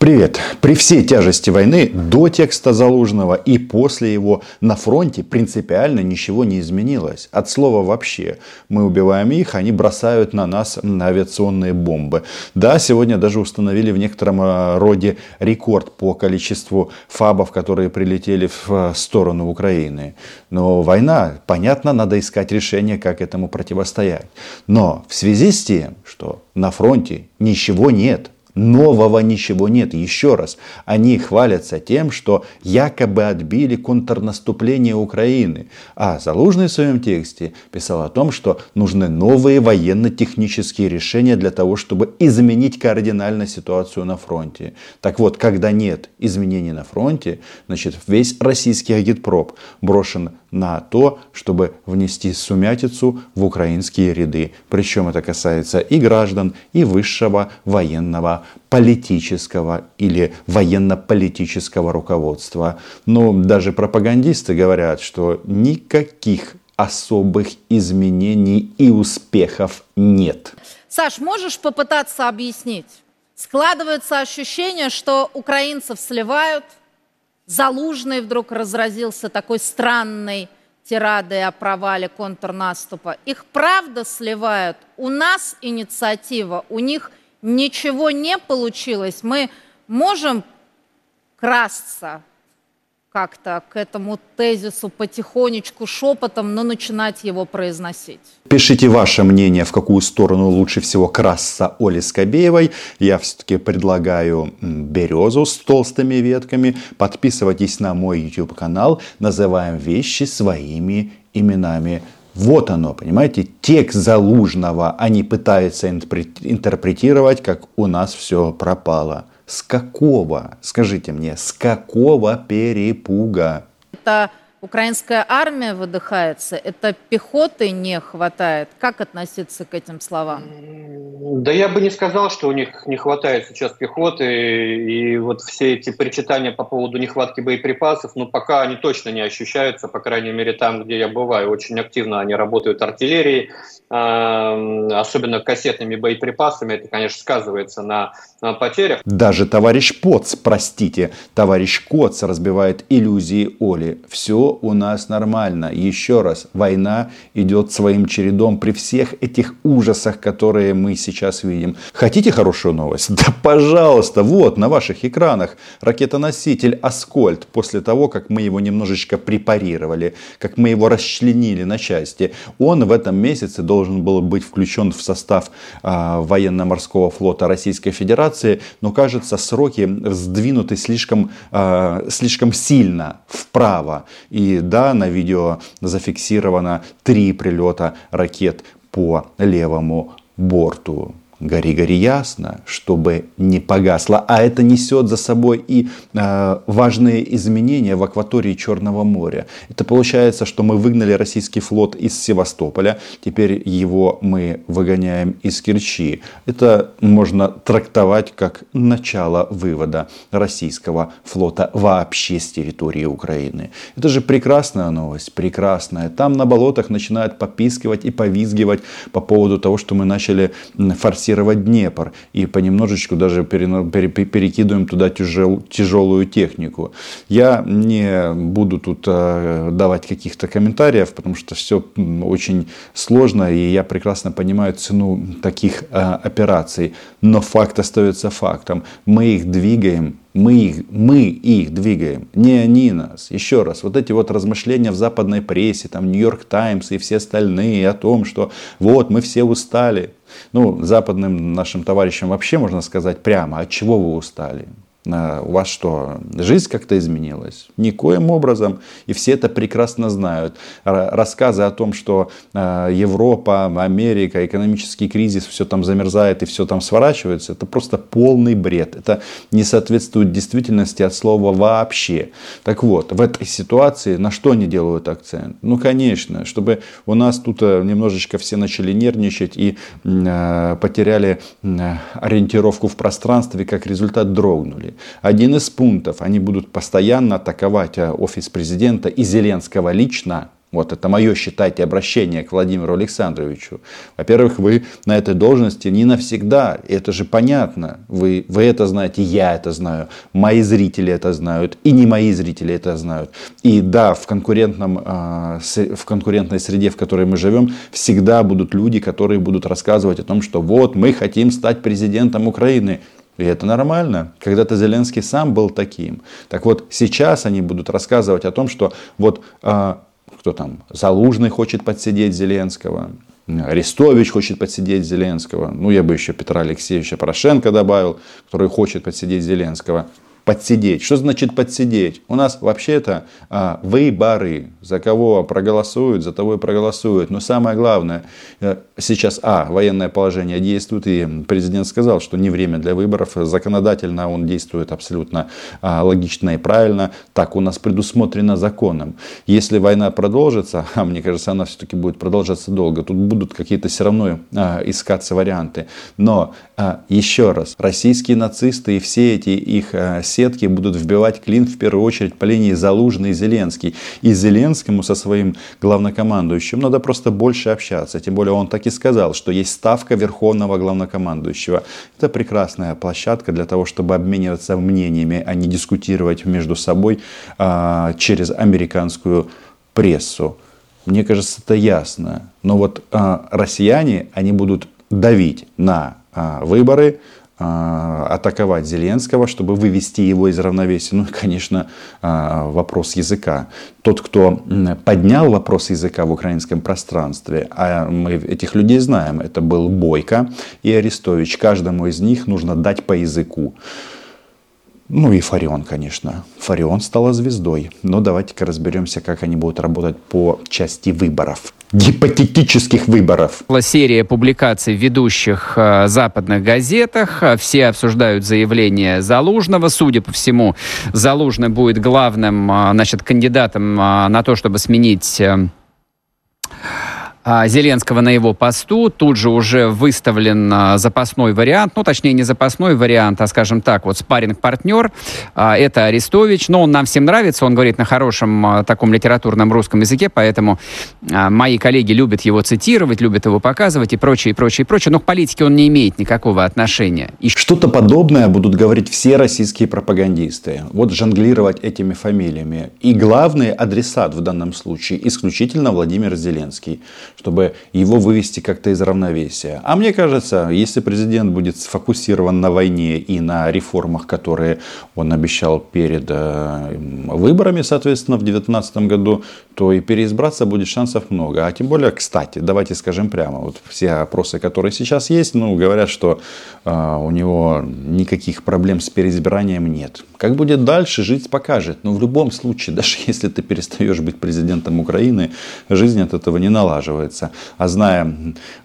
Привет. При всей тяжести войны до текста Залужного и после его на фронте принципиально ничего не изменилось. От слова вообще. Мы убиваем их, они бросают на нас авиационные бомбы. Да, сегодня даже установили в некотором э, роде рекорд по количеству фабов, которые прилетели в э, сторону Украины. Но война, понятно, надо искать решение, как этому противостоять. Но в связи с тем, что на фронте ничего нет, Нового ничего нет. Еще раз, они хвалятся тем, что якобы отбили контрнаступление Украины. А Залужный в своем тексте писал о том, что нужны новые военно-технические решения для того, чтобы изменить кардинально ситуацию на фронте. Так вот, когда нет изменений на фронте, значит весь российский агитпроп брошен на то, чтобы внести сумятицу в украинские ряды. Причем это касается и граждан, и высшего военного политического или военно-политического руководства. Но даже пропагандисты говорят, что никаких особых изменений и успехов нет. Саш, можешь попытаться объяснить? Складывается ощущение, что украинцев сливают – Залужный вдруг разразился такой странной тирадой о провале контрнаступа. Их правда сливают. У нас инициатива, у них ничего не получилось. Мы можем красться как-то к этому тезису потихонечку, шепотом, но начинать его произносить. Пишите ваше мнение, в какую сторону лучше всего красться Оле Скобеевой. Я все-таки предлагаю березу с толстыми ветками. Подписывайтесь на мой YouTube канал. Называем вещи своими именами. Вот оно, понимаете, текст Залужного они пытаются интерпретировать, как у нас все пропало. С какого, скажите мне, с какого перепуга? Это украинская армия выдыхается, это пехоты не хватает. Как относиться к этим словам? Да я бы не сказал, что у них не хватает сейчас пехоты, и вот все эти причитания по поводу нехватки боеприпасов, ну пока они точно не ощущаются, по крайней мере там, где я бываю, очень активно они работают артиллерией, особенно кассетными боеприпасами, это, конечно, сказывается на, на потерях. Даже товарищ Поц, простите, товарищ Коц разбивает иллюзии Оли. Все у нас нормально. Еще раз, война идет своим чередом при всех этих ужасах, которые мы сейчас видим. Хотите хорошую новость? Да пожалуйста, вот на ваших экранах ракетоноситель Аскольд после того, как мы его немножечко препарировали, как мы его расчленили на части. Он в этом месяце должен был быть включен в состав а, военно-морского флота Российской Федерации, но кажется сроки сдвинуты слишком, а, слишком сильно вправо. И да, на видео зафиксировано три прилета ракет по левому борту гори, гори ясно, чтобы не погасло. А это несет за собой и э, важные изменения в акватории Черного моря. Это получается, что мы выгнали российский флот из Севастополя, теперь его мы выгоняем из Керчи. Это можно трактовать как начало вывода российского флота вообще с территории Украины. Это же прекрасная новость, прекрасная. Там на болотах начинают попискивать и повизгивать по поводу того, что мы начали форсировать форсировать Днепр и понемножечку даже перекидываем туда тяжел, тяжелую технику. Я не буду тут э, давать каких-то комментариев, потому что все очень сложно, и я прекрасно понимаю цену таких э, операций. Но факт остается фактом. Мы их двигаем мы их, мы их двигаем, не они нас. Еще раз, вот эти вот размышления в западной прессе, там Нью-Йорк Таймс и все остальные о том, что вот мы все устали. Ну, западным нашим товарищам вообще можно сказать прямо, от чего вы устали? У вас что, жизнь как-то изменилась? Никоим образом. И все это прекрасно знают. Рассказы о том, что э, Европа, Америка, экономический кризис, все там замерзает и все там сворачивается, это просто полный бред. Это не соответствует действительности от слова вообще. Так вот, в этой ситуации на что они делают акцент? Ну, конечно, чтобы у нас тут э, немножечко все начали нервничать и э, потеряли ориентировку в пространстве, как результат дрогнули. Один из пунктов, они будут постоянно атаковать э, офис президента и Зеленского лично, Вот это мое, считайте, обращение к Владимиру Александровичу. Во-первых, вы на этой должности не навсегда, это же понятно. Вы, вы это знаете, я это знаю, мои зрители это знают, и не мои зрители это знают. И да, в, конкурентном, а, в конкурентной среде, в которой мы живем, всегда будут люди, которые будут рассказывать о том, что вот мы хотим стать президентом Украины. И это нормально. Когда-то Зеленский сам был таким. Так вот, сейчас они будут рассказывать о том, что вот а, кто там, Залужный хочет подсидеть Зеленского, Арестович хочет подсидеть Зеленского. Ну, я бы еще Петра Алексеевича Порошенко добавил, который хочет подсидеть Зеленского подсидеть. Что значит подсидеть? У нас вообще-то а, выборы. За кого проголосуют, за того и проголосуют. Но самое главное, э, сейчас, а, военное положение действует, и президент сказал, что не время для выборов. Законодательно он действует абсолютно а, логично и правильно. Так у нас предусмотрено законом. Если война продолжится, а мне кажется, она все-таки будет продолжаться долго, тут будут какие-то все равно а, искаться варианты. Но а, еще раз, российские нацисты и все эти их а, сетки будут вбивать клин в первую очередь по линии Залужный и Зеленский. И Зеленскому со своим главнокомандующим надо просто больше общаться. Тем более он так и сказал, что есть ставка верховного главнокомандующего. Это прекрасная площадка для того, чтобы обмениваться мнениями, а не дискутировать между собой а, через американскую прессу. Мне кажется, это ясно. Но вот а, россияне, они будут давить на а, выборы, атаковать Зеленского, чтобы вывести его из равновесия. Ну и, конечно, а, вопрос языка. Тот, кто поднял вопрос языка в украинском пространстве, а мы этих людей знаем, это был Бойко и Арестович. Каждому из них нужно дать по языку. Ну и Фарион, конечно. Фарион стала звездой. Но давайте-ка разберемся, как они будут работать по части выборов. Гипотетических выборов. Серия публикаций в ведущих э, западных газетах. Все обсуждают заявление Залужного. Судя по всему, Залужный будет главным э, значит, кандидатом э, на то, чтобы сменить э, Зеленского на его посту. Тут же уже выставлен а, запасной вариант, ну, точнее, не запасной вариант, а, скажем так, вот спарринг-партнер. А, это Арестович. Но он нам всем нравится, он говорит на хорошем таком литературном русском языке, поэтому мои коллеги любят его цитировать, любят его показывать и прочее, и прочее, и прочее. Но к политике он не имеет никакого отношения. И... Что-то подобное будут говорить все российские пропагандисты. Вот жонглировать этими фамилиями. И главный адресат в данном случае исключительно Владимир Зеленский чтобы его вывести как-то из равновесия. А мне кажется, если президент будет сфокусирован на войне и на реформах, которые он обещал перед э, выборами, соответственно, в 2019 году, то и переизбраться будет шансов много. А тем более, кстати, давайте скажем прямо, вот все опросы, которые сейчас есть, ну, говорят, что э, у него никаких проблем с переизбранием нет. Как будет дальше, жизнь покажет. Но в любом случае, даже если ты перестаешь быть президентом Украины, жизнь от этого не налаживается становится. А зная,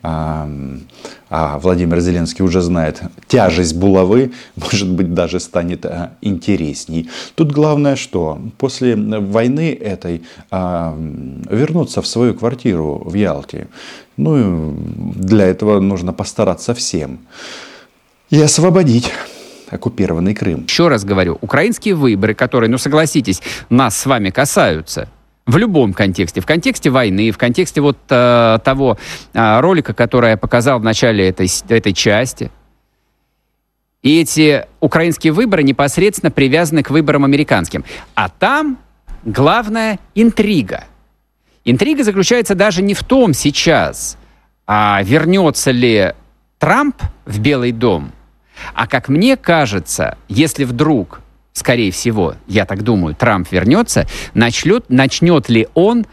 а, а Владимир Зеленский уже знает, тяжесть булавы, может быть, даже станет а, интересней. Тут главное, что после войны этой а, вернуться в свою квартиру в Ялте. Ну, для этого нужно постараться всем. И освободить оккупированный Крым. Еще раз говорю, украинские выборы, которые, ну согласитесь, нас с вами касаются, в любом контексте. В контексте войны, в контексте вот э, того э, ролика, который я показал в начале этой, этой части. И эти украинские выборы непосредственно привязаны к выборам американским. А там главная интрига. Интрига заключается даже не в том сейчас, а вернется ли Трамп в Белый дом, а как мне кажется, если вдруг скорее всего, я так думаю, Трамп вернется, начнет, начнет ли он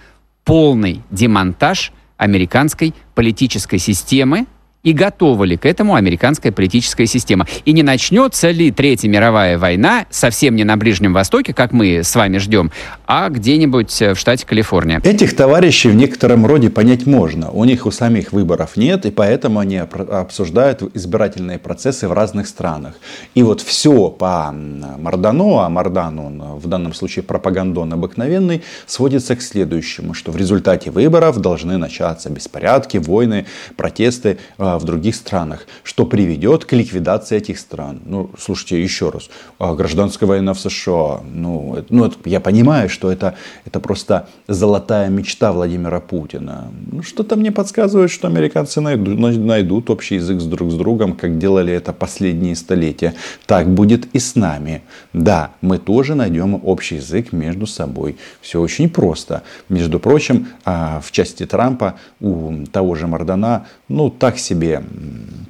полный демонтаж американской политической системы, и готова ли к этому американская политическая система. И не начнется ли Третья мировая война совсем не на Ближнем Востоке, как мы с вами ждем, а где-нибудь э, в штате Калифорния. Этих товарищей в некотором роде понять можно. У них у самих выборов нет, и поэтому они обсуждают избирательные процессы в разных странах. И вот все по Мардану, а Мардан он в данном случае пропагандон обыкновенный, сводится к следующему, что в результате выборов должны начаться беспорядки, войны, протесты э, в других странах, что приведет к ликвидации этих стран. Ну, слушайте, еще раз, а, гражданская война в США, ну, это, ну это, я понимаю, что это, это просто золотая мечта Владимира Путина. Ну, что-то мне подсказывает, что американцы найдут, найдут общий язык с друг с другом, как делали это последние столетия. Так будет и с нами. Да, мы тоже найдем общий язык между собой. Все очень просто. Между прочим, а, в части Трампа у того же Мардана, ну, так себе,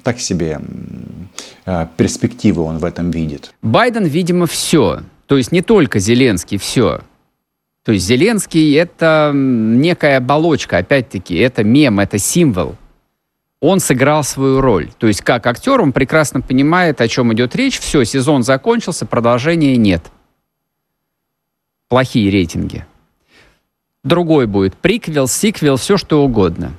так себе а, перспективы он в этом видит. Байден, видимо, все. То есть не только Зеленский, все. То есть Зеленский это некая оболочка, опять-таки, это мем, это символ. Он сыграл свою роль. То есть как актер он прекрасно понимает, о чем идет речь. Все, сезон закончился, продолжения нет. Плохие рейтинги другой будет. Приквел, сиквел, все что угодно.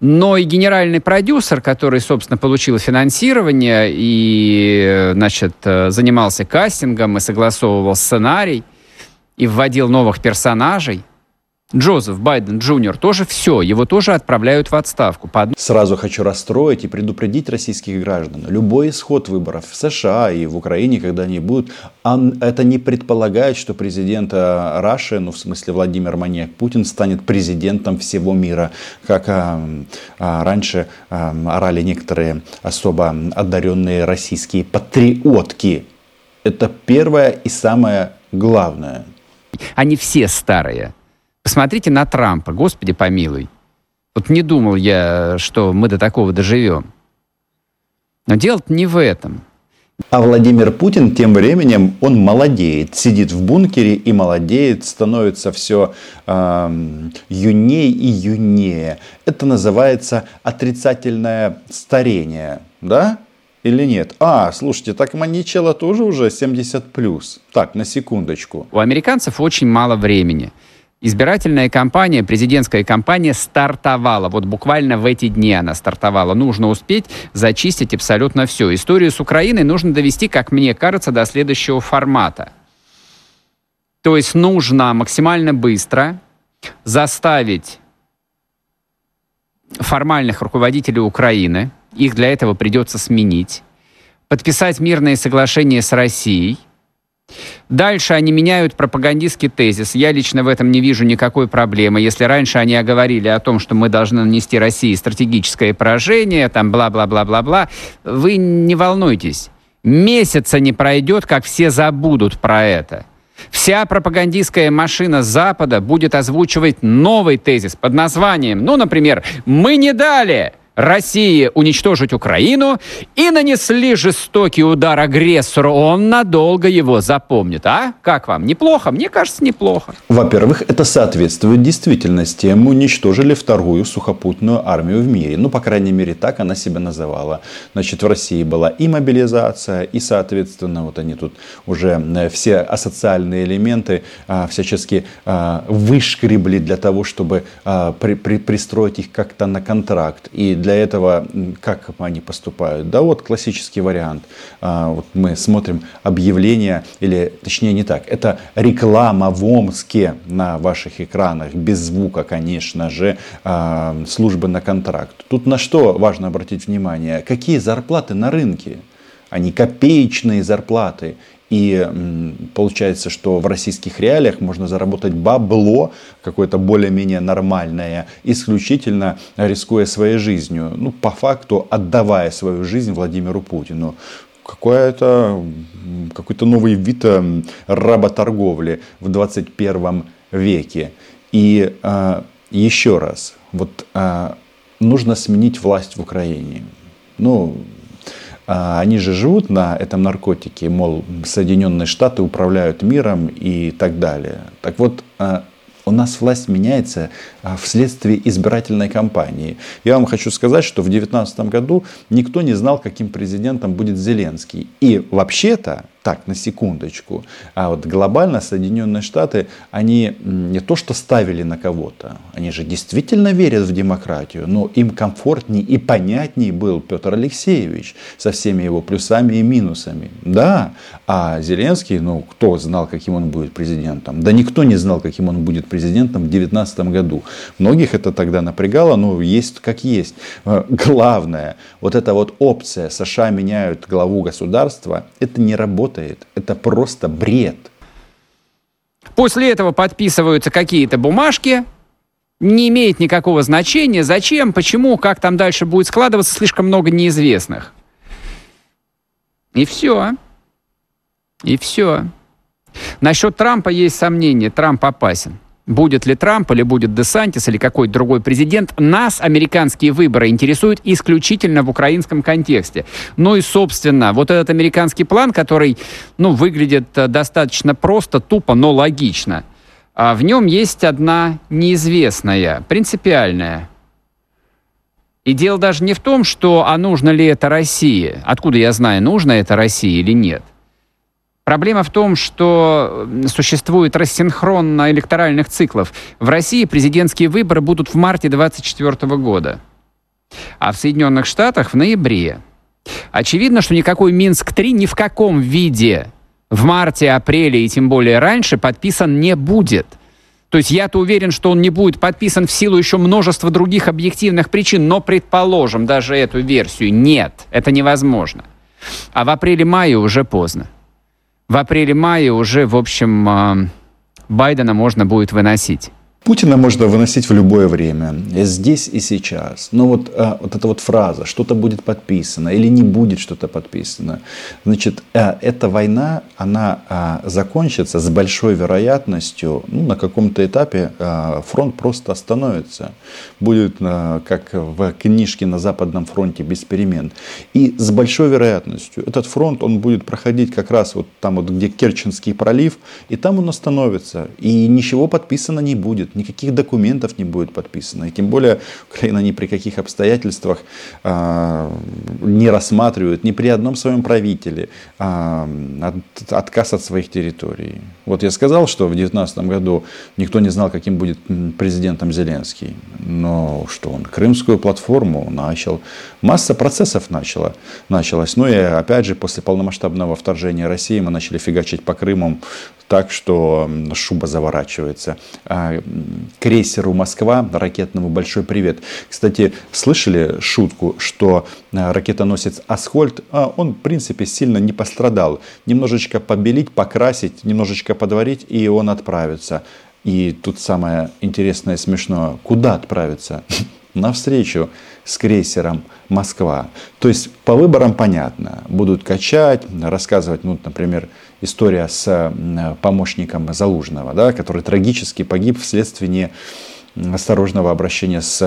Но и генеральный продюсер, который, собственно, получил финансирование и, значит, э, занимался кастингом и согласовывал сценарий, и вводил новых персонажей – Джозеф Байден Джуниор тоже все, его тоже отправляют в отставку. По... Сразу хочу расстроить и предупредить российских граждан. Любой исход выборов в США и в Украине, когда они будут, это не предполагает, что президент Раши, ну в смысле Владимир Маньяк Путин, станет президентом всего мира, как а, а, раньше а, орали некоторые особо одаренные российские патриотки. Это первое и самое главное. Они все старые. Посмотрите на Трампа, господи помилуй. Вот не думал я, что мы до такого доживем. Но дело не в этом. А Владимир Путин тем временем, он молодеет, сидит в бункере и молодеет, становится все э, юнее и юнее. Это называется отрицательное старение, да? Или нет? А, слушайте, так Маничела тоже уже 70+. плюс. Так, на секундочку. У американцев очень мало времени. Избирательная кампания, президентская кампания стартовала. Вот буквально в эти дни она стартовала. Нужно успеть зачистить абсолютно все. Историю с Украиной нужно довести, как мне кажется, до следующего формата. То есть нужно максимально быстро заставить формальных руководителей Украины, их для этого придется сменить, подписать мирные соглашения с Россией – Дальше они меняют пропагандистский тезис. Я лично в этом не вижу никакой проблемы. Если раньше они говорили о том, что мы должны нанести России стратегическое поражение, там бла-бла-бла-бла-бла, вы не волнуйтесь. Месяца не пройдет, как все забудут про это. Вся пропагандистская машина Запада будет озвучивать новый тезис под названием, ну, например, «Мы не дали!» России уничтожить Украину и нанесли жестокий удар агрессору, он надолго его запомнит. А? Как вам? Неплохо? Мне кажется, неплохо. Во-первых, это соответствует действительности. Мы уничтожили вторую сухопутную армию в мире. Ну, по крайней мере, так она себя называла. Значит, в России была и мобилизация, и, соответственно, вот они тут уже э, все асоциальные элементы а, всячески а, вышкребли для того, чтобы а, при, при, пристроить их как-то на контракт. И для этого как они поступают? Да вот классический вариант. А, вот мы смотрим объявление, или точнее не так, это реклама в Омске на ваших экранах, без звука, конечно же, а, службы на контракт. Тут на что важно обратить внимание? Какие зарплаты на рынке? Они копеечные зарплаты. И получается, что в российских реалиях можно заработать бабло какое-то более-менее нормальное, исключительно рискуя своей жизнью. Ну, по факту, отдавая свою жизнь Владимиру Путину какой-то какой-то новый вид э, работорговли в 21 веке. И э, еще раз, вот э, нужно сменить власть в Украине. Ну, они же живут на этом наркотике, мол, Соединенные Штаты управляют миром и так далее. Так вот, а, у нас власть меняется а, вследствие избирательной кампании. Я вам хочу сказать, что в 2019 году никто не знал, каким президентом будет Зеленский. И вообще-то, так, на секундочку. А вот глобально Соединенные Штаты, они не то что ставили на кого-то, они же действительно верят в демократию, но им комфортнее и понятнее был Петр Алексеевич со всеми его плюсами и минусами. Да, а Зеленский, ну, кто знал, каким он будет президентом? Да никто не знал, каким он будет президентом в 2019 году. Многих это тогда напрягало, но есть как есть. Э, главное, вот эта вот опция США меняют главу государства, это не работает. Это просто бред. После этого подписываются какие-то бумажки, не имеет никакого значения, зачем, почему, как там дальше будет складываться, слишком много неизвестных. И все. И все. Насчет Трампа есть сомнения. Трамп опасен. Будет ли Трамп или будет Десантис или какой-то другой президент, нас американские выборы интересуют исключительно в украинском контексте. Ну и, собственно, вот этот американский план, который, ну, выглядит э, достаточно просто, тупо, но логично. А в нем есть одна неизвестная, принципиальная. И дело даже не в том, что а нужно ли это России. Откуда я знаю, нужно это России или нет. Проблема в том, что существует рассинхрон электоральных циклов. В России президентские выборы будут в марте 2024 года, а в Соединенных Штатах в ноябре. Очевидно, что никакой Минск-3 ни в каком виде в марте, апреле и тем более раньше подписан не будет. То есть я-то уверен, что он не будет подписан в силу еще множества других объективных причин, но предположим даже эту версию. Нет, это невозможно. А в апреле-мае уже поздно в апреле-мае уже, в общем, а, Байдена можно будет выносить. Путина можно выносить в любое время, здесь и сейчас. Но вот, а, вот эта вот фраза, что-то будет подписано или не будет что-то подписано. Значит, а, эта война, она а, закончится с большой вероятностью, ну, на каком-то этапе а, фронт просто остановится. Будет, а, как в книжке на Западном фронте, без перемен. И с большой вероятностью этот фронт, он будет проходить как раз вот там, вот, где Керченский пролив, и там он остановится. И ничего подписано не будет никаких документов не будет подписано. И тем более Украина ни при каких обстоятельствах э, не рассматривает ни при одном своем правителе э, от, отказ от своих территорий. Вот я сказал, что в 2019 году никто не знал, каким будет президентом Зеленский. Но что он крымскую платформу начал. Масса процессов начала, началась. Ну и опять же, после полномасштабного вторжения России мы начали фигачить по Крыму так, что шуба заворачивается. Крейсеру «Москва» ракетному большой привет. Кстати, слышали шутку, что а, ракетоносец «Асхольд», а, он, в принципе, сильно не пострадал. Немножечко побелить, покрасить, немножечко подварить, и он отправится. И тут самое интересное и смешное. Куда отправиться? Навстречу с крейсером «Москва». То есть по выборам понятно. Будут качать, рассказывать, ну, например, история с помощником Залужного, да, который трагически погиб вследствие неосторожного обращения с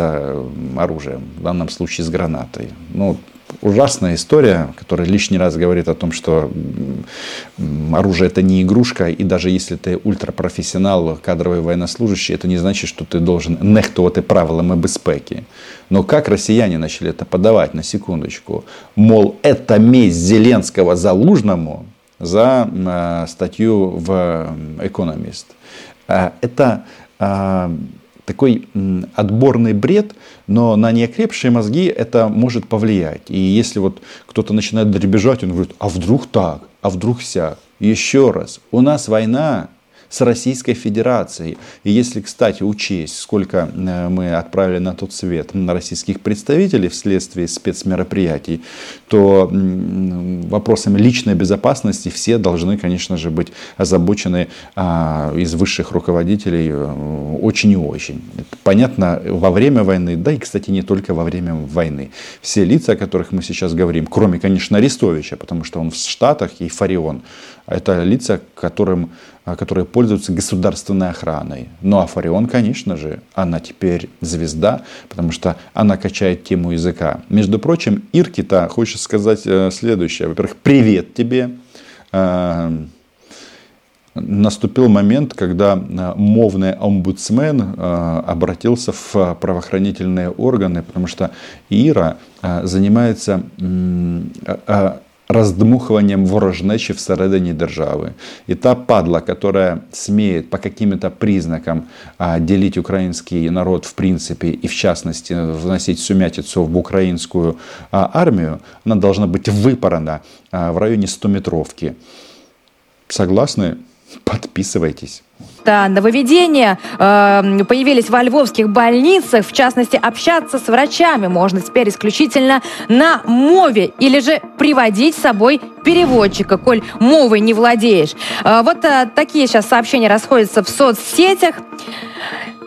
оружием, в данном случае с гранатой. Ну, ужасная история, которая лишний раз говорит о том, что оружие это не игрушка, и даже если ты ультрапрофессионал, кадровый военнослужащий, это не значит, что ты должен нехтувати правилами безпеки. Но как россияне начали это подавать, на секундочку, мол, это месть Зеленского Залужному за э, статью в Economist. Э, это э, такой отборный бред, но на неокрепшие мозги это может повлиять. И если вот кто-то начинает дребезжать, он говорит, а вдруг так, а вдруг вся. Еще раз, у нас война, с Российской Федерацией. И если, кстати, учесть, сколько э, мы отправили на тот свет российских представителей вследствие спецмероприятий, то вопросами личной безопасности все должны, конечно же, быть озабочены а, из высших руководителей э, очень и очень. Понятно во время войны, да и, кстати, не только во время войны. Все лица, о которых мы сейчас говорим, кроме, конечно, Арестовича, потому что он в Штатах и Фарион, это лица, которым, которые пользуются государственной охраной. Ну а Фарион, конечно же, она теперь звезда, потому что она качает тему языка. Между прочим, Иркита хочет сказать э, следующее. Во-первых, привет тебе. А, наступил момент, когда э, мовный омбудсмен э, обратился в правоохранительные органы, потому что Ира занимается роздмухуванням ворожнечі всередині держави. І та падла, которая смеет по каким-то признакам а, делить украинский народ в принципе и в частности вносить сумятицу в украинскую а, армию, она должна быть выпорана а, в районе 100-метровки. Согласны? Подписывайтесь. Да, нововведения э, появились во львовских больницах. В частности, общаться с врачами можно теперь исключительно на мове или же приводить с собой переводчика, коль мовой не владеешь. Э, вот э, такие сейчас сообщения расходятся в соцсетях.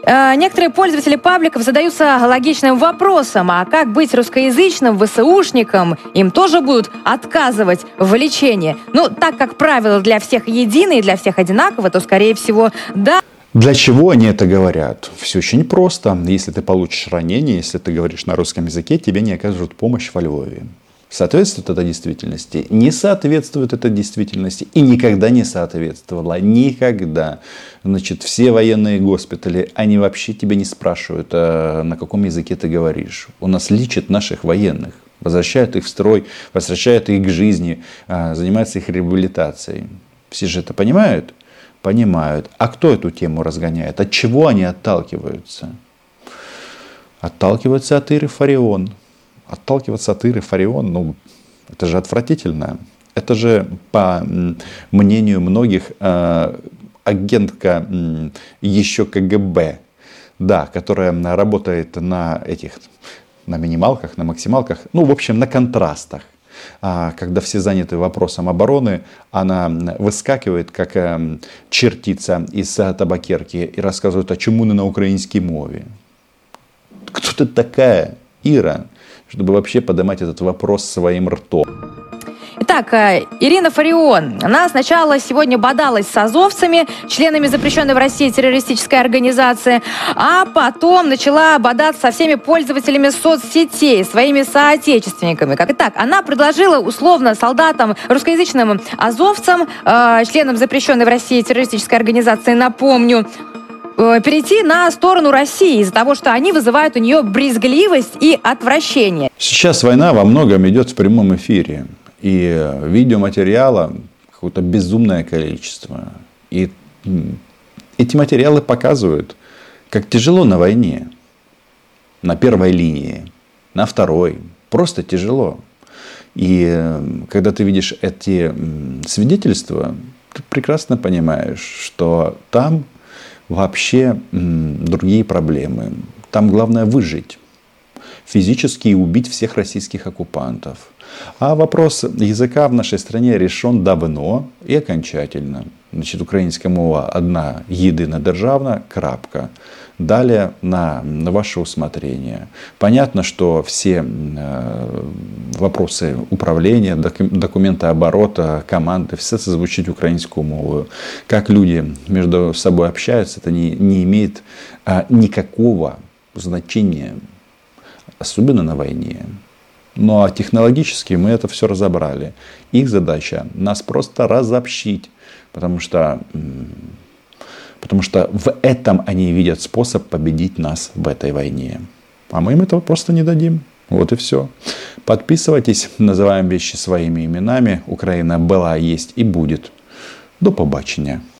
Э, некоторые пользователи пабликов задаются логичным вопросом, а как быть русскоязычным ВСУшником? Им тоже будут отказывать в лечении. Ну, так как правила для всех единые, для всех одинаково, то, скорее всего, да. Для чего они это говорят? Все очень просто. Если ты получишь ранение, если ты говоришь на русском языке, тебе не окажут помощь во Львове. Соответствует это действительности? Не соответствует это действительности и никогда не соответствовало. Никогда. Значит, все военные госпитали, они вообще тебя не спрашивают, а на каком языке ты говоришь. У нас лечат наших военных, возвращают их в строй, возвращают их к жизни, а, занимаются их реабилитацией. Все же это понимают? Понимают. А кто эту тему разгоняет? От чего они отталкиваются? Отталкиваются от Иры Фарион отталкиваться от Иры Фарион, ну, это же отвратительно. Это же, по мнению многих, э, агентка еще КГБ, да, которая работает на этих, на минималках, на максималках, ну, в общем, на контрастах. А когда все заняты вопросом обороны, она выскакивает, как э, чертица из табакерки, и рассказывает, а чему на украинской мове. Кто ты такая, Ира? Чтобы вообще поднимать этот вопрос своим ртом. Итак, э, Ирина Фарион, она сначала сегодня бодалась с азовцами, членами запрещенной в России террористической организации, а потом начала бодаться со всеми пользователями соцсетей, своими соотечественниками. Итак, она предложила условно солдатам, русскоязычным азовцам, э, членам запрещенной в России террористической организации, напомню, перейти на сторону России из-за того, что они вызывают у нее брезгливость и отвращение. Сейчас война во многом идет в прямом эфире. И э, видеоматериала какое-то безумное количество. И эти материалы показывают, как тяжело на войне. На первой линии, на второй. Просто тяжело. И э, когда ты видишь эти свидетельства, ты прекрасно понимаешь, что там вообще другие проблемы. Там главное выжить физически убить всех российских оккупантов. А вопрос языка в нашей стране решен давно и окончательно. Значит, українська мова одна єдина державна, крапка. Далее на, на ваше усмотрение. Понятно, что все э, вопросы управления, документа оборота, команды, все это звучит украинскую мову. Как люди между собой общаются, это не, не имеет э, никакого значения, особенно на войне. Ну а технологически мы это все разобрали. Их задача нас просто разобщить, потому что, потому что в этом они видят способ победить нас в этой войне. А мы им этого просто не дадим. Вот и все. Подписывайтесь, называем вещи своими именами. Украина была, есть и будет. До побачення.